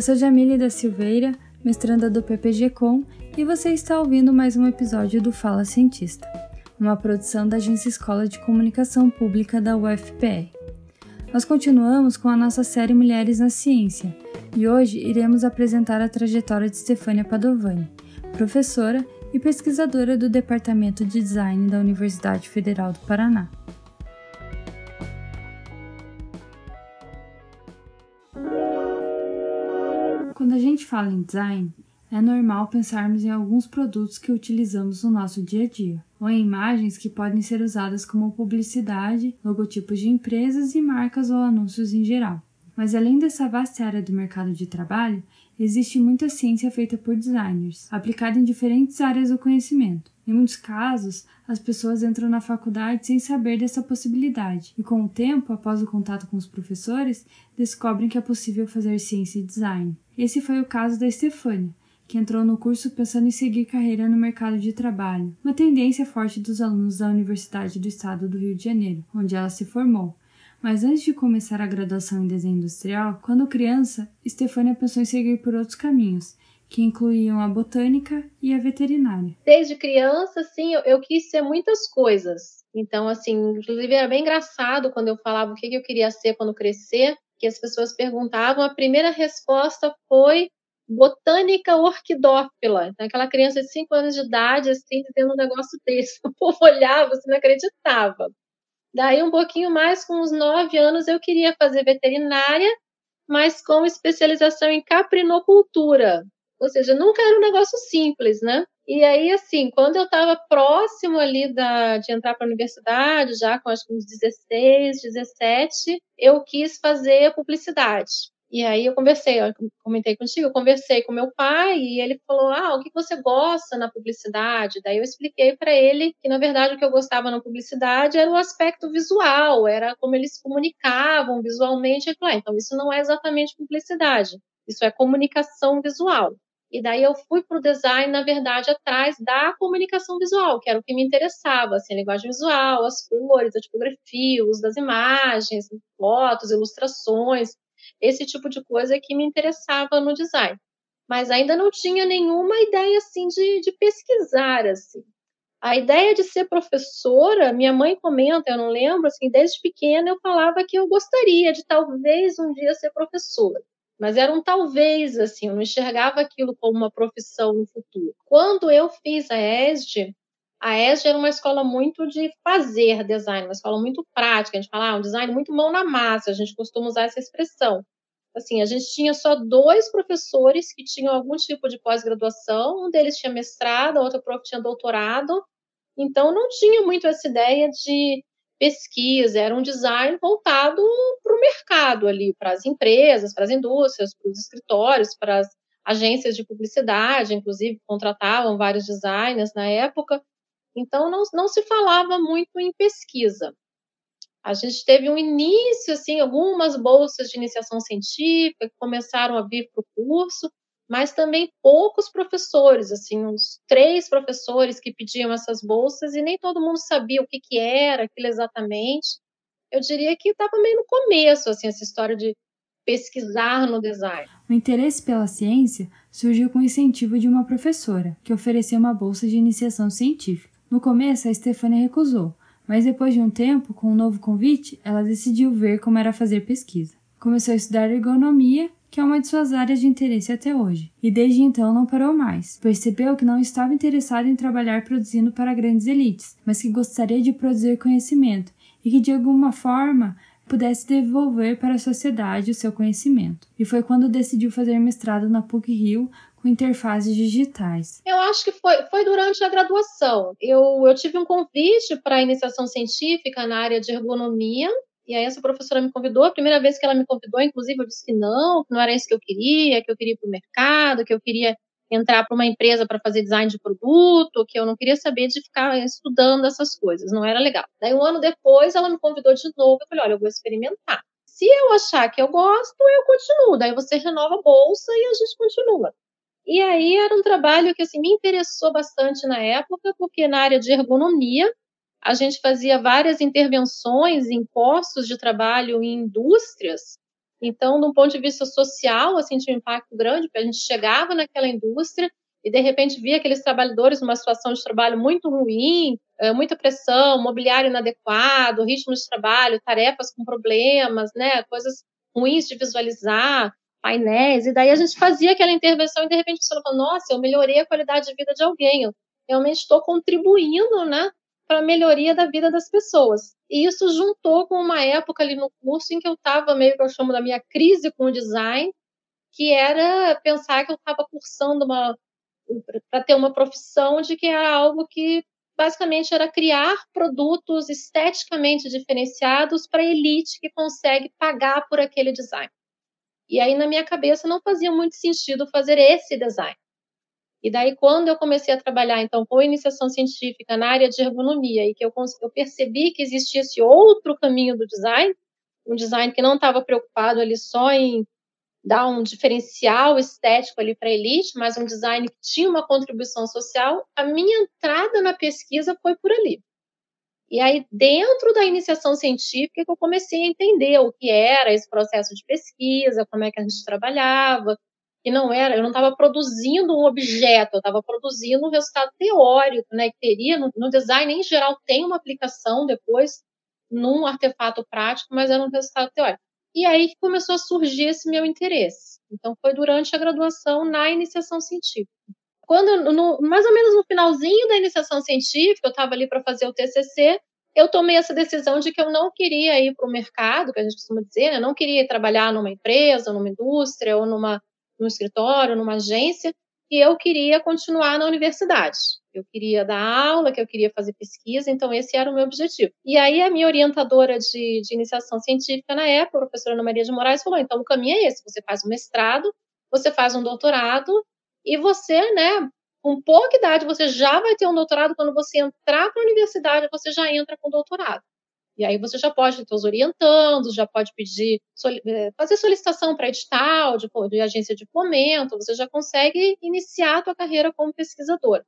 Eu sou Jamile da Silveira, mestranda do PPG Com, e você está ouvindo mais um episódio do Fala Cientista, uma produção da Agência Escola de Comunicação Pública da UFPR. Nós continuamos com a nossa série Mulheres na Ciência e hoje iremos apresentar a trajetória de Stefania Padovani, professora e pesquisadora do Departamento de Design da Universidade Federal do Paraná. Quando a gente fala em design, é normal pensarmos em alguns produtos que utilizamos no nosso dia a dia, ou em imagens que podem ser usadas como publicidade, logotipos de empresas e marcas ou anúncios em geral. Mas além dessa vasta área do mercado de trabalho, existe muita ciência feita por designers, aplicada em diferentes áreas do conhecimento. Em muitos casos, as pessoas entram na faculdade sem saber dessa possibilidade, e com o tempo, após o contato com os professores, descobrem que é possível fazer ciência e design. Esse foi o caso da Stefania, que entrou no curso pensando em seguir carreira no mercado de trabalho, uma tendência forte dos alunos da Universidade do Estado do Rio de Janeiro, onde ela se formou. Mas antes de começar a graduação em desenho industrial, quando criança, Stefania pensou em seguir por outros caminhos que incluíam a botânica e a veterinária. Desde criança, assim, eu, eu, quis ser muitas coisas. Então, assim, inclusive era bem engraçado quando eu falava o que, que eu queria ser quando crescer, que as pessoas perguntavam, a primeira resposta foi botânica orquidófila. Então, aquela criança de 5 anos de idade, assim, tendo um negócio desse. O povo olhava, você não acreditava. Daí, um pouquinho mais, com uns 9 anos, eu queria fazer veterinária, mas com especialização em caprinocultura. Ou seja, nunca era um negócio simples, né? E aí, assim, quando eu estava próximo ali da, de entrar para a universidade, já com acho que uns 16, 17, eu quis fazer publicidade. E aí eu conversei, eu comentei contigo, eu conversei com meu pai e ele falou: "Ah, o que você gosta na publicidade?". Daí eu expliquei para ele que na verdade o que eu gostava na publicidade era o aspecto visual, era como eles se comunicavam visualmente. Ele falou: ah, "Então isso não é exatamente publicidade, isso é comunicação visual". E daí eu fui para o design, na verdade, atrás da comunicação visual, que era o que me interessava, assim, a linguagem visual, as cores, a tipografia, o uso das imagens, fotos, ilustrações, esse tipo de coisa que me interessava no design. Mas ainda não tinha nenhuma ideia, assim, de, de pesquisar, assim. A ideia de ser professora, minha mãe comenta, eu não lembro, assim, desde pequena eu falava que eu gostaria de talvez um dia ser professora mas era um talvez, assim, eu não enxergava aquilo como uma profissão no futuro. Quando eu fiz a ESD, a ESD era uma escola muito de fazer design, uma escola muito prática, a gente fala, ah, um design muito mão na massa, a gente costuma usar essa expressão. Assim, a gente tinha só dois professores que tinham algum tipo de pós-graduação, um deles tinha mestrado, a outra prof tinha doutorado, então não tinha muito essa ideia de pesquisa, era um design voltado para o mercado ali, para as empresas, para as indústrias, para os escritórios, para as agências de publicidade, inclusive contratavam vários designers na época. Então não, não se falava muito em pesquisa. A gente teve um início, assim, algumas bolsas de iniciação científica que começaram a vir para o curso, mas também poucos professores, assim, uns três professores que pediam essas bolsas e nem todo mundo sabia o que, que era aquilo exatamente. Eu diria que estava meio no começo, assim, essa história de pesquisar no design. O interesse pela ciência surgiu com o incentivo de uma professora, que ofereceu uma bolsa de iniciação científica. No começo, a Stefania recusou, mas depois de um tempo, com um novo convite, ela decidiu ver como era fazer pesquisa. Começou a estudar ergonomia que é uma de suas áreas de interesse até hoje, e desde então não parou mais. Percebeu que não estava interessado em trabalhar produzindo para grandes elites, mas que gostaria de produzir conhecimento e que de alguma forma pudesse devolver para a sociedade o seu conhecimento. E foi quando decidiu fazer mestrado na PUC-Rio com interfaces digitais. Eu acho que foi, foi durante a graduação. Eu, eu tive um convite para iniciação científica na área de ergonomia e aí essa professora me convidou, a primeira vez que ela me convidou, inclusive eu disse que não, que não era isso que eu queria, que eu queria ir para o mercado, que eu queria entrar para uma empresa para fazer design de produto, que eu não queria saber de ficar estudando essas coisas, não era legal. Daí um ano depois ela me convidou de novo, eu falei, olha, eu vou experimentar. Se eu achar que eu gosto, eu continuo. Daí você renova a bolsa e a gente continua. E aí era um trabalho que assim me interessou bastante na época, porque na área de ergonomia a gente fazia várias intervenções em postos de trabalho em indústrias, Então, de um ponto de vista social, assim, tinha um impacto grande, porque a gente chegava naquela indústria e, de repente, via aqueles trabalhadores numa situação de trabalho muito ruim, eh, muita pressão, mobiliário inadequado, ritmo de trabalho, tarefas com problemas, né, coisas ruins de visualizar, painéis, e daí a gente fazia aquela intervenção e, de repente, a pessoa falou, nossa, eu melhorei a qualidade de vida de alguém, eu realmente estou contribuindo, né, para a melhoria da vida das pessoas. E isso juntou com uma época ali no curso em que eu estava meio que eu chamo da minha crise com o design, que era pensar que eu estava cursando uma para ter uma profissão de que era algo que basicamente era criar produtos esteticamente diferenciados para a elite que consegue pagar por aquele design. E aí na minha cabeça não fazia muito sentido fazer esse design. E daí, quando eu comecei a trabalhar, então, com iniciação científica na área de ergonomia e que eu, eu percebi que existia esse outro caminho do design, um design que não estava preocupado ali só em dar um diferencial estético ali para a elite, mas um design que tinha uma contribuição social, a minha entrada na pesquisa foi por ali. E aí, dentro da iniciação científica, que eu comecei a entender o que era esse processo de pesquisa, como é que a gente trabalhava, que não era, eu não estava produzindo um objeto, eu estava produzindo um resultado teórico, né, que teria, no, no, design em geral tem uma aplicação depois num artefato prático, mas era um resultado teórico. E aí que começou a surgir esse meu interesse. Então foi durante a graduação na iniciação científica. Quando, no, mais ou menos no finalzinho da iniciação científica, eu estava ali para fazer o TCC, eu tomei essa decisão de que eu não queria ir para o mercado, que a gente costuma dizer, né? não queria trabalhar numa empresa, numa indústria ou numa num escritório, numa agência, e eu queria continuar na universidade. Eu queria dar aula, que eu queria fazer pesquisa, então esse era o meu objetivo. E aí a minha orientadora de, de iniciação científica na época, a professora Ana Maria de Moraes, falou: então o caminho é esse: você faz um mestrado, você faz um doutorado, e você, né, com pouca idade, você já vai ter um doutorado. Quando você entrar para a universidade, você já entra com doutorado. E aí você já pode ter os orientandos, já pode pedir, eh, fazer solicitação para edital, de, de, agência de fomento, você já consegue iniciar a tua carreira como pesquisador.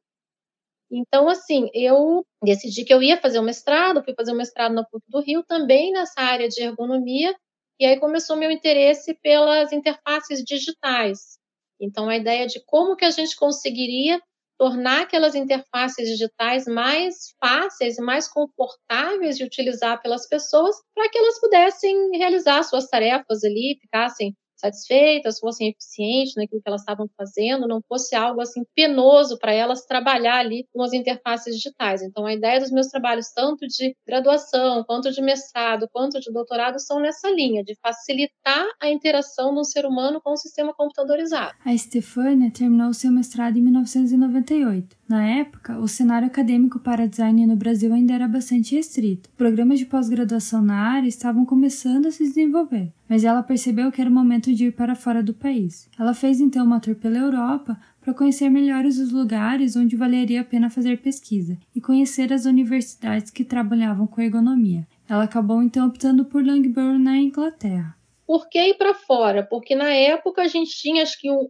Então, assim, eu decidi que eu ia fazer o mestrado, fui fazer o mestrado na PUC do Rio, também nessa área de ergonomia, e aí começou meu interesse pelas interfaces digitais. Então, a ideia de como que a gente conseguiria tornar aquelas interfaces digitais mais fáceis e mais confortáveis de utilizar pelas pessoas para que elas pudessem realizar suas tarefas ali, ficassem satisfeitas, fossem eficientes naquilo que elas estavam fazendo, não fosse algo assim penoso para elas trabalhar ali com as interfaces digitais. Então, a ideia dos meus trabalhos, tanto de graduação, quanto de mestrado, quanto de doutorado, são nessa linha, de facilitar a interação do ser humano com o sistema computadorizado. A Stefania terminou seu mestrado em 1998. Na época, o cenário acadêmico para design no Brasil ainda era bastante restrito. Programas de pós-graduação na área estavam começando a se desenvolver, mas ela percebeu que era o momento de ir para fora do país. Ela fez então uma tour pela Europa para conhecer melhores os lugares onde valeria a pena fazer pesquisa e conhecer as universidades que trabalhavam com ergonomia. Ela acabou então optando por Loughborough na Inglaterra. Por que ir para fora? Porque na época a gente tinha acho que um,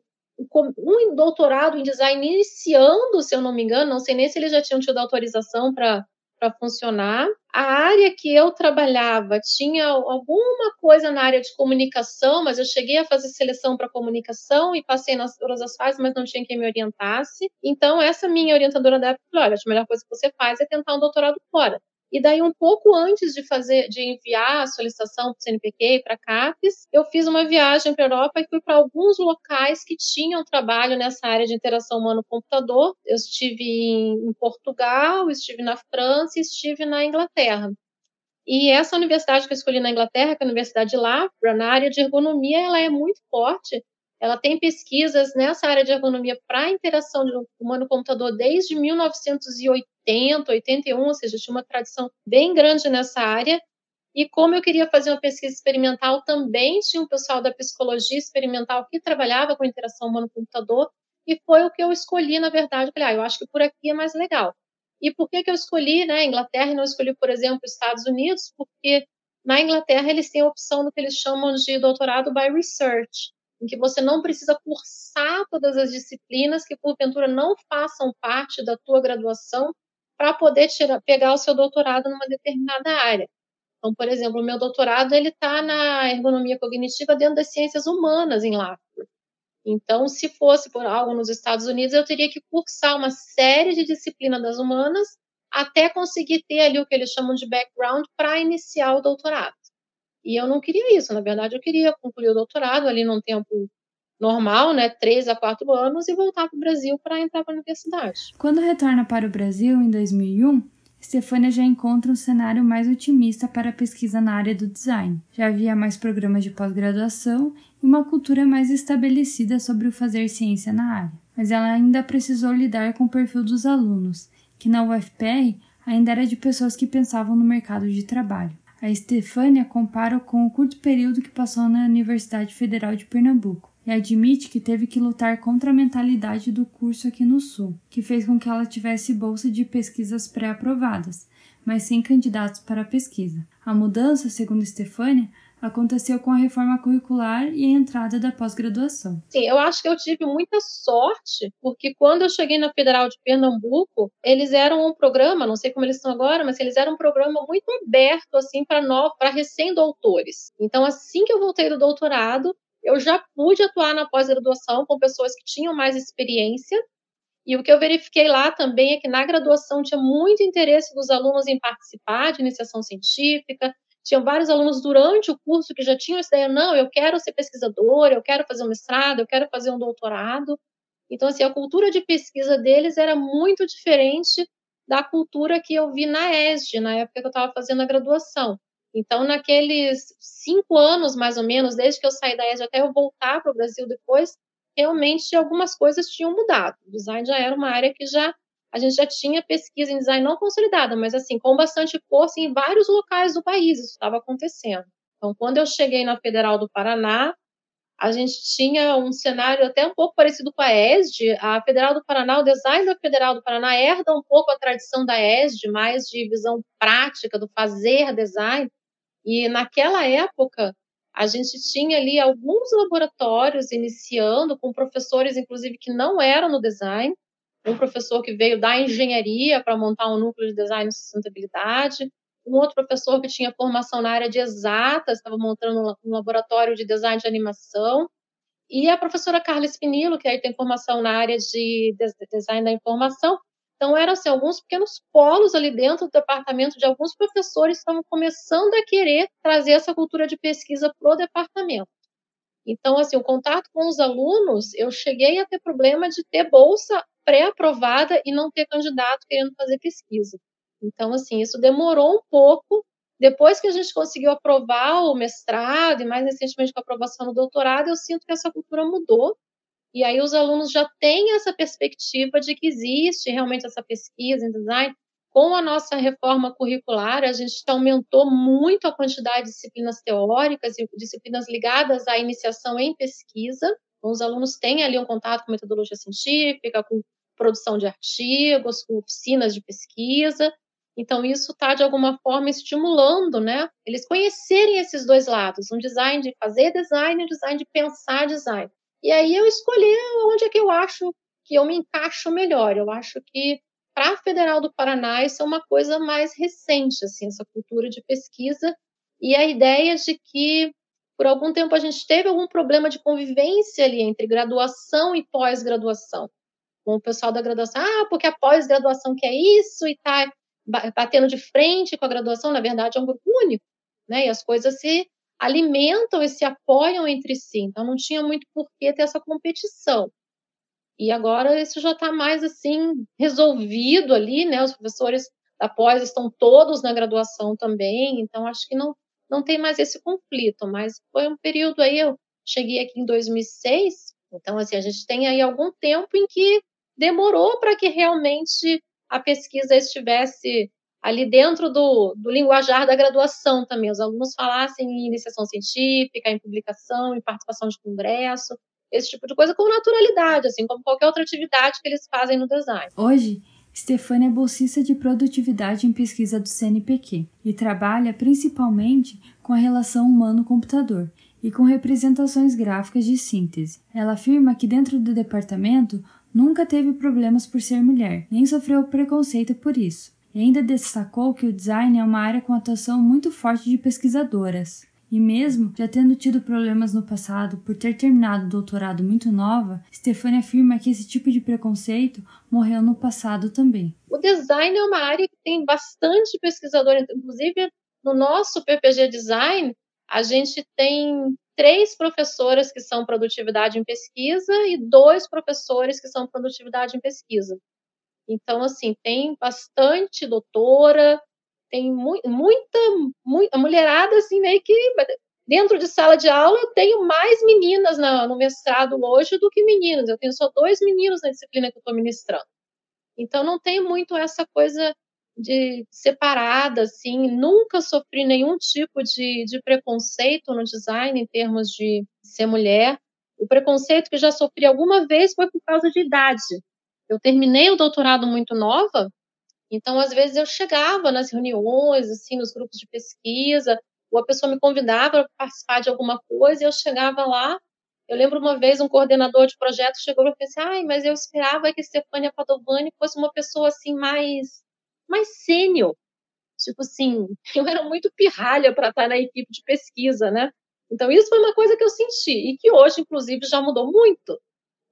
um doutorado em design iniciando, se eu não me engano, não sei nem se eles já tinham tido autorização para para funcionar. A área que eu trabalhava tinha alguma coisa na área de comunicação, mas eu cheguei a fazer seleção para comunicação e passei nas todas as fases, mas não tinha quem me orientasse. Então, essa minha orientadora da época falou: olha, a melhor coisa que você faz é tentar um doutorado fora. E daí, um pouco antes de fazer, de enviar a solicitação para o CNPq e para a CAPES, eu fiz uma viagem para a Europa e fui para alguns locais que tinham trabalho nessa área de interação humano-computador. Eu estive em, Portugal, estive na França e estive na Inglaterra. E essa universidade que eu escolhi na Inglaterra, que é a Universidade de na área de ergonomia, ela é muito forte. Ela tem pesquisas nessa área de ergonomia para interação humano-computador desde 1980 80, 81, ou seja, tinha uma tradição bem grande nessa área. E como eu queria fazer uma pesquisa experimental, também tinha um pessoal da psicologia experimental que trabalhava com interação humano-computador, e foi o que eu escolhi, na verdade. Eu falei, ah, eu acho que por aqui é mais legal. E por que, que eu escolhi né, Inglaterra e não escolhi, por exemplo, Estados Unidos? Porque na Inglaterra eles têm a opção do que eles chamam de doutorado by research, em que você não precisa cursar todas as disciplinas que porventura não façam parte da tua graduação, para poder tirar, pegar o seu doutorado numa determinada área. Então, por exemplo, o meu doutorado ele está na ergonomia cognitiva dentro das ciências humanas em Lavford. Então, se fosse por algo nos Estados Unidos, eu teria que cursar uma série de disciplinas das humanas até conseguir ter ali o que eles chamam de background para iniciar o doutorado. E eu não queria isso, na verdade, eu queria concluir o doutorado ali num tempo normal, né, três a quatro anos, e voltar para o Brasil para entrar para a universidade. Quando retorna para o Brasil em 2001, Stefania já encontra um cenário mais otimista para a pesquisa na área do design. Já havia mais programas de pós-graduação e uma cultura mais estabelecida sobre o fazer ciência na área. Mas ela ainda precisou lidar com o perfil dos alunos, que na UFPR ainda era de pessoas que pensavam no mercado de trabalho. A Stefania compara com o curto período que passou na Universidade Federal de Pernambuco e admite que teve que lutar contra a mentalidade do curso aqui no Sul, que fez com que ela tivesse bolsa de pesquisas pré-aprovadas, mas sem candidatos para a pesquisa. A mudança, segundo Stefania, aconteceu com a reforma curricular e a entrada da pós-graduação. Sim, eu acho que eu tive muita sorte, porque quando eu cheguei na Federal de Pernambuco, eles eram um programa, não sei como eles estão agora, mas eles eram um programa muito aberto assim para para recém-doutores. Então, assim que eu voltei do doutorado, eu já pude atuar na pós-graduação com pessoas que tinham mais experiência. E o que eu verifiquei lá também é que na graduação tinha muito interesse dos alunos em participar de iniciação científica. Tinham vários alunos durante o curso que já tinham essa ideia, não, eu quero ser pesquisador, eu quero fazer um mestrado, eu quero fazer um doutorado. Então, assim, a cultura de pesquisa deles era muito diferente da cultura que eu vi na ESD, na época que eu estava fazendo a graduação. Então, naqueles cinco anos, mais ou menos, desde que eu saí da ESG até eu voltar para o Brasil depois, realmente algumas coisas tinham mudado. O design já era uma área que já a gente já tinha pesquisa em design não consolidada, mas assim, com bastante força em vários locais do país, isso estava acontecendo. Então, quando eu cheguei na Federal do Paraná, a gente tinha um cenário até um pouco parecido com a ESD. A Federal do Paraná, o design da Federal do Paraná herda um pouco a tradição da ESD, mais de visão prática, do fazer design. E naquela época, a gente tinha ali alguns laboratórios iniciando, com professores, inclusive, que não eram no design. Um professor que veio da engenharia para montar um núcleo de design e sustentabilidade. Um outro professor que tinha formação na área de exatas, estava montando um laboratório de design de animação. E a professora Carla Spinillo, que aí tem formação na área de design da informação, então, eram assim, alguns pequenos polos ali dentro do departamento de alguns professores que estavam começando a querer trazer essa cultura de pesquisa para o departamento. Então, assim, o contato com os alunos, eu cheguei a ter problema de ter bolsa pré-aprovada e não ter candidato querendo fazer pesquisa. Então, assim, isso demorou um pouco. Depois que a gente conseguiu aprovar o mestrado e mais recentemente com a aprovação do doutorado, eu sinto que essa cultura mudou e aí os alunos já têm essa perspectiva de que existe realmente essa pesquisa em design. Com a nossa reforma curricular, a gente aumentou muito a quantidade de disciplinas teóricas e disciplinas ligadas à iniciação em pesquisa. Então, os alunos têm ali um contato com metodologia científica, com produção de artigos, com oficinas de pesquisa. Então, isso está, de alguma forma, estimulando, né? Eles conhecerem esses dois lados, um design de fazer design e um design de pensar design. E aí eu escolhi onde é que eu acho que eu me encaixo melhor. Eu acho que para a Federal do Paraná isso é uma coisa mais recente, assim, essa cultura de pesquisa e a ideia de que por algum tempo a gente teve algum problema de convivência ali entre graduação e pós-graduação. Com o pessoal da graduação, ah, porque a pós-graduação quer isso e tá batendo de frente com a graduação, na verdade é um grupo único, né? E as coisas se alimentam e se apoiam entre si. Então não tinha muito por que ter essa competição. E agora isso já está mais assim resolvido ali, né? Os professores da pós estão todos na graduação também, então acho que não não tem mais esse conflito. Mas foi um período aí eu cheguei aqui em 2006, então assim a gente tem aí algum tempo em que demorou para que realmente a pesquisa estivesse ali dentro do, do linguajar da graduação também, os alunos falassem em iniciação científica, em publicação, em participação de congresso, esse tipo de coisa com naturalidade, assim como qualquer outra atividade que eles fazem no design. Hoje, Stefania é bolsista de produtividade em pesquisa do CNPq e trabalha principalmente com a relação humano-computador e com representações gráficas de síntese. Ela afirma que dentro do departamento nunca teve problemas por ser mulher, nem sofreu preconceito por isso e ainda destacou que o design é uma área com atuação muito forte de pesquisadoras. E mesmo já tendo tido problemas no passado por ter terminado o doutorado muito nova, Stefania afirma que esse tipo de preconceito morreu no passado também. O design é uma área que tem bastante pesquisador, inclusive no nosso PPG Design, a gente tem três professoras que são produtividade em pesquisa e dois professores que são produtividade em pesquisa. Então, assim, tem bastante doutora, tem mu muita, muita mulherada, assim, meio que dentro de sala de aula eu tenho mais meninas na, no mestrado hoje do que meninos. Eu tenho só dois meninos na disciplina que eu estou ministrando. Então, não tem muito essa coisa de separada, assim, nunca sofri nenhum tipo de, de preconceito no design em termos de ser mulher. O preconceito que já sofri alguma vez foi por causa de idade. Eu terminei o doutorado muito nova, então às vezes eu chegava nas reuniões, assim, nos grupos de pesquisa, ou a pessoa me convidava para participar de alguma coisa e eu chegava lá. Eu lembro uma vez um coordenador de projeto chegou e falou assim: "Ai, mas eu esperava que Stefania Padovani fosse uma pessoa assim mais mais sênior. Tipo assim, eu era muito pirralha para estar na equipe de pesquisa, né? Então, isso foi uma coisa que eu senti e que hoje, inclusive, já mudou muito.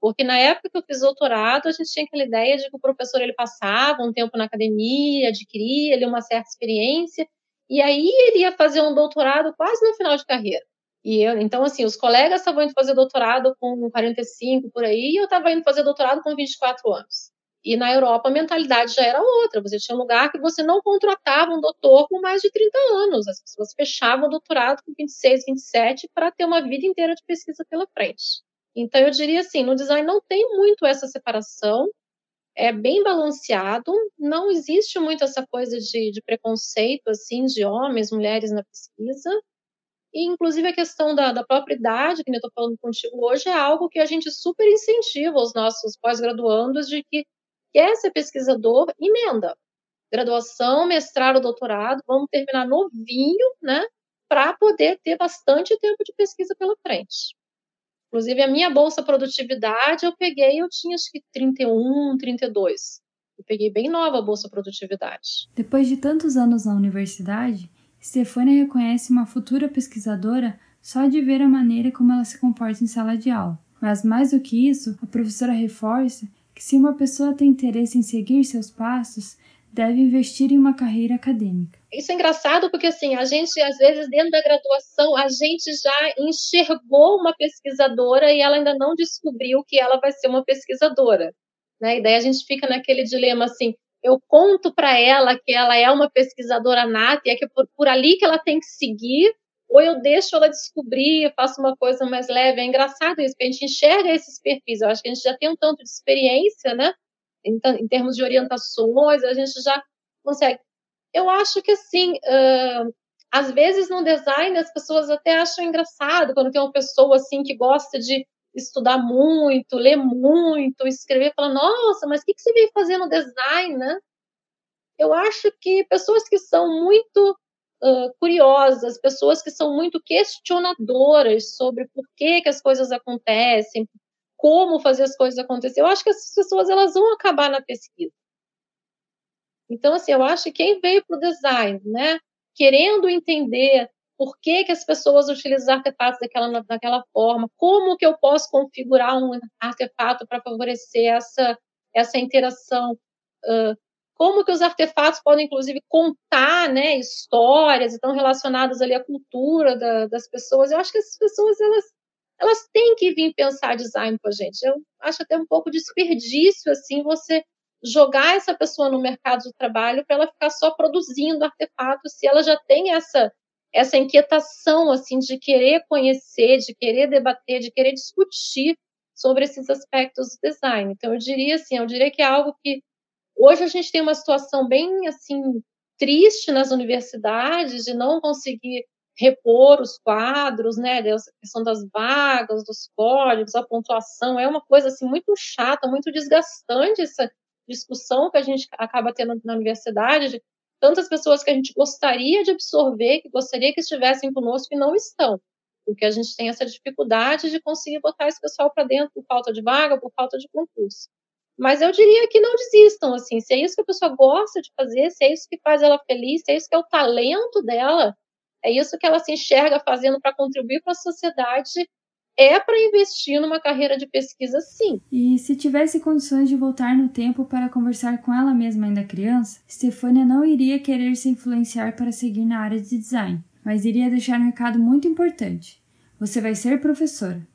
Porque na época que eu fiz doutorado, a gente tinha aquela ideia de que o professor ele passava um tempo na academia, adquiria ali uma certa experiência, e aí ele ia fazer um doutorado quase no final de carreira. E eu, então, assim, os colegas estavam indo fazer doutorado com 45 por aí, e eu estava indo fazer doutorado com 24 anos. E na Europa a mentalidade já era outra. Você tinha um lugar que você não contratava um doutor com mais de 30 anos. As pessoas fechavam o doutorado com 26, 27 para ter uma vida inteira de pesquisa pela frente. Então eu diria assim, no design não tem muito essa separação. É bem balanceado, não existe muito essa coisa de, de preconceito assim de homens, mulheres na pesquisa. E, inclusive, a questão da, da própria idade, que eu estou falando contigo hoje, é algo que a gente super incentiva os nossos pós-graduandos de que quer ser pesquisador, emenda. Graduação, mestrado, doutorado, vamos terminar novinho, né? Para poder ter bastante tempo de pesquisa pela frente. Inclusive, a minha bolsa produtividade eu peguei, eu tinha acho que 31, 32. Eu peguei bem nova a bolsa produtividade. Depois de tantos anos na universidade, Stefania reconhece uma futura pesquisadora só de ver a maneira como ela se comporta em sala de aula. Mas mais do que isso, a professora reforça que se uma pessoa tem interesse em seguir seus passos, deve investir em uma carreira acadêmica. Isso é engraçado porque assim, a gente às vezes dentro da graduação, a gente já enxergou uma pesquisadora e ela ainda não descobriu que ela vai ser uma pesquisadora, né? E daí a gente fica naquele dilema assim, eu conto para ela que ela é uma pesquisadora nata e é que por, por ali que ela tem que seguir, ou eu deixo ela descobrir, faço uma coisa mais leve. É engraçado isso, porque a gente enxerga esses perfis. Eu acho que a gente já tem um tanto de experiência, né? Em, em termos de orientações, a gente já consegue. Eu acho que, assim, uh, às vezes no design as pessoas até acham engraçado quando tem uma pessoa, assim, que gosta de estudar muito, ler muito, escrever, fala, nossa, mas o que, que você veio fazer no design, né? Eu acho que pessoas que são muito uh, curiosas, pessoas que são muito questionadoras sobre por que, que as coisas acontecem, como fazer as coisas acontecerem. Eu acho que essas pessoas elas vão acabar na pesquisa. Então, assim, eu acho que quem veio para o design, né, querendo entender por que, que as pessoas utilizam os artefatos daquela, daquela forma, como que eu posso configurar um artefato para favorecer essa, essa interação, uh, como que os artefatos podem, inclusive, contar né, histórias, estão relacionadas ali à cultura da, das pessoas. Eu acho que essas pessoas, elas, elas têm que vir pensar design com a gente. Eu acho até um pouco desperdício, assim, você jogar essa pessoa no mercado de trabalho para ela ficar só produzindo artefatos, se ela já tem essa essa inquietação assim de querer conhecer, de querer debater, de querer discutir sobre esses aspectos do design. Então eu diria assim, eu diria que é algo que Hoje a gente tem uma situação bem assim triste nas universidades de não conseguir repor os quadros, né, a questão das vagas, dos códigos, a pontuação, é uma coisa assim muito chata, muito desgastante essa discussão que a gente acaba tendo na universidade, de tantas pessoas que a gente gostaria de absorver, que gostaria que estivessem conosco e não estão, porque a gente tem essa dificuldade de conseguir botar esse pessoal para dentro por falta de vaga, por falta de concurso. Mas eu diria que não desistam, assim, se é isso que a pessoa gosta de fazer, se é isso que faz ela feliz, se é isso que é o talento dela, é isso que ela se enxerga fazendo para contribuir para a sociedade, é para investir numa carreira de pesquisa, sim. E se tivesse condições de voltar no tempo para conversar com ela mesma ainda criança, Stefania não iria querer se influenciar para seguir na área de design, mas iria deixar um recado muito importante. Você vai ser professora.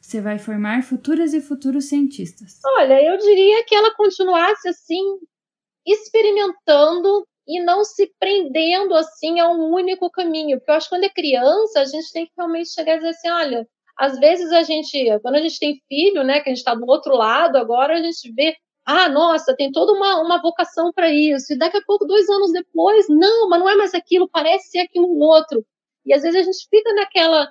Você vai formar futuras e futuros cientistas. Olha, eu diria que ela continuasse assim, experimentando e não se prendendo assim a um único caminho. Porque eu acho que quando é criança, a gente tem que realmente chegar e dizer assim: olha, às vezes a gente, quando a gente tem filho, né, que a gente está do outro lado, agora a gente vê, ah, nossa, tem toda uma, uma vocação para isso. E daqui a pouco, dois anos depois, não, mas não é mais aquilo, parece ser aquilo outro. E às vezes a gente fica naquela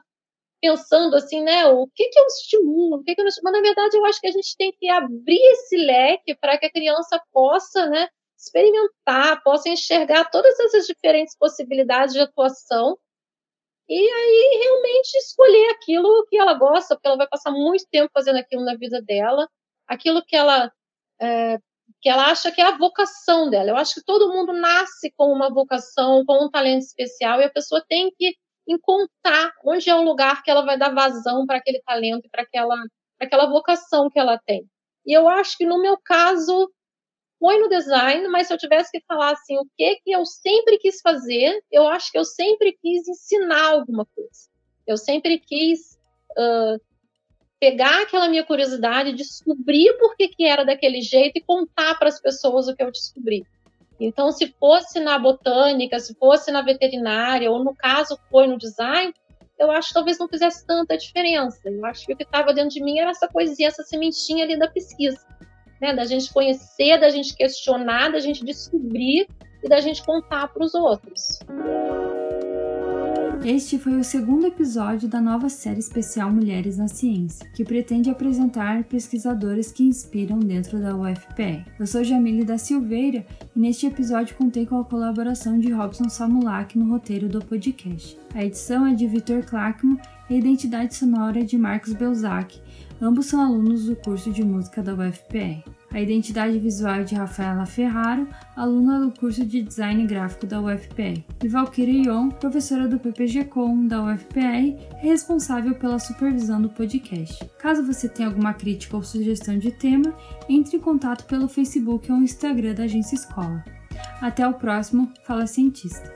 pensando assim, né? O que, que eu estimulo? O que, que eu não estimulo? Mas, na verdade, eu acho que a gente tem que abrir esse leque para que a criança possa, né? Experimentar, possa enxergar todas essas diferentes possibilidades de atuação e aí realmente escolher aquilo que ela gosta, porque ela vai passar muito tempo fazendo aquilo na vida dela, aquilo que ela é, que ela acha que é a vocação dela. Eu acho que todo mundo nasce com uma vocação, com um talento especial, e a pessoa tem que encontrar onde é o lugar que ela vai dar vazão para aquele talento, para aquela, aquela vocação que ela tem. E eu acho que no meu caso foi no design, mas se eu tivesse que falar assim, o que que eu sempre quis fazer, eu acho que eu sempre quis ensinar alguma coisa. Eu sempre quis uh, pegar aquela minha curiosidade, descobrir por que, que era daquele jeito e contar para as pessoas o que eu descobri. Então, se fosse na botânica, se fosse na veterinária, ou no caso foi no design, eu acho que talvez não fizesse tanta diferença. Eu acho que o que estava dentro de mim era essa coisinha, essa sementinha ali da pesquisa. Né? Da gente conhecer, da gente questionar, da gente descobrir e da gente contar para os outros. Este foi o segundo episódio da nova série especial Mulheres na Ciência, que pretende apresentar pesquisadores que inspiram dentro da UFPR. Eu sou Jamile da Silveira e neste episódio contei com a colaboração de Robson Samulak no roteiro do podcast. A edição é de Vitor Clackman e a identidade sonora é de Marcos Belzac, ambos são alunos do curso de música da UFPR. A identidade visual é de Rafaela Ferraro, aluna do curso de Design Gráfico da UFPR. E Valkyria Ion, professora do PPG-Com da UFPR, responsável pela supervisão do podcast. Caso você tenha alguma crítica ou sugestão de tema, entre em contato pelo Facebook ou Instagram da Agência Escola. Até o próximo Fala Cientista!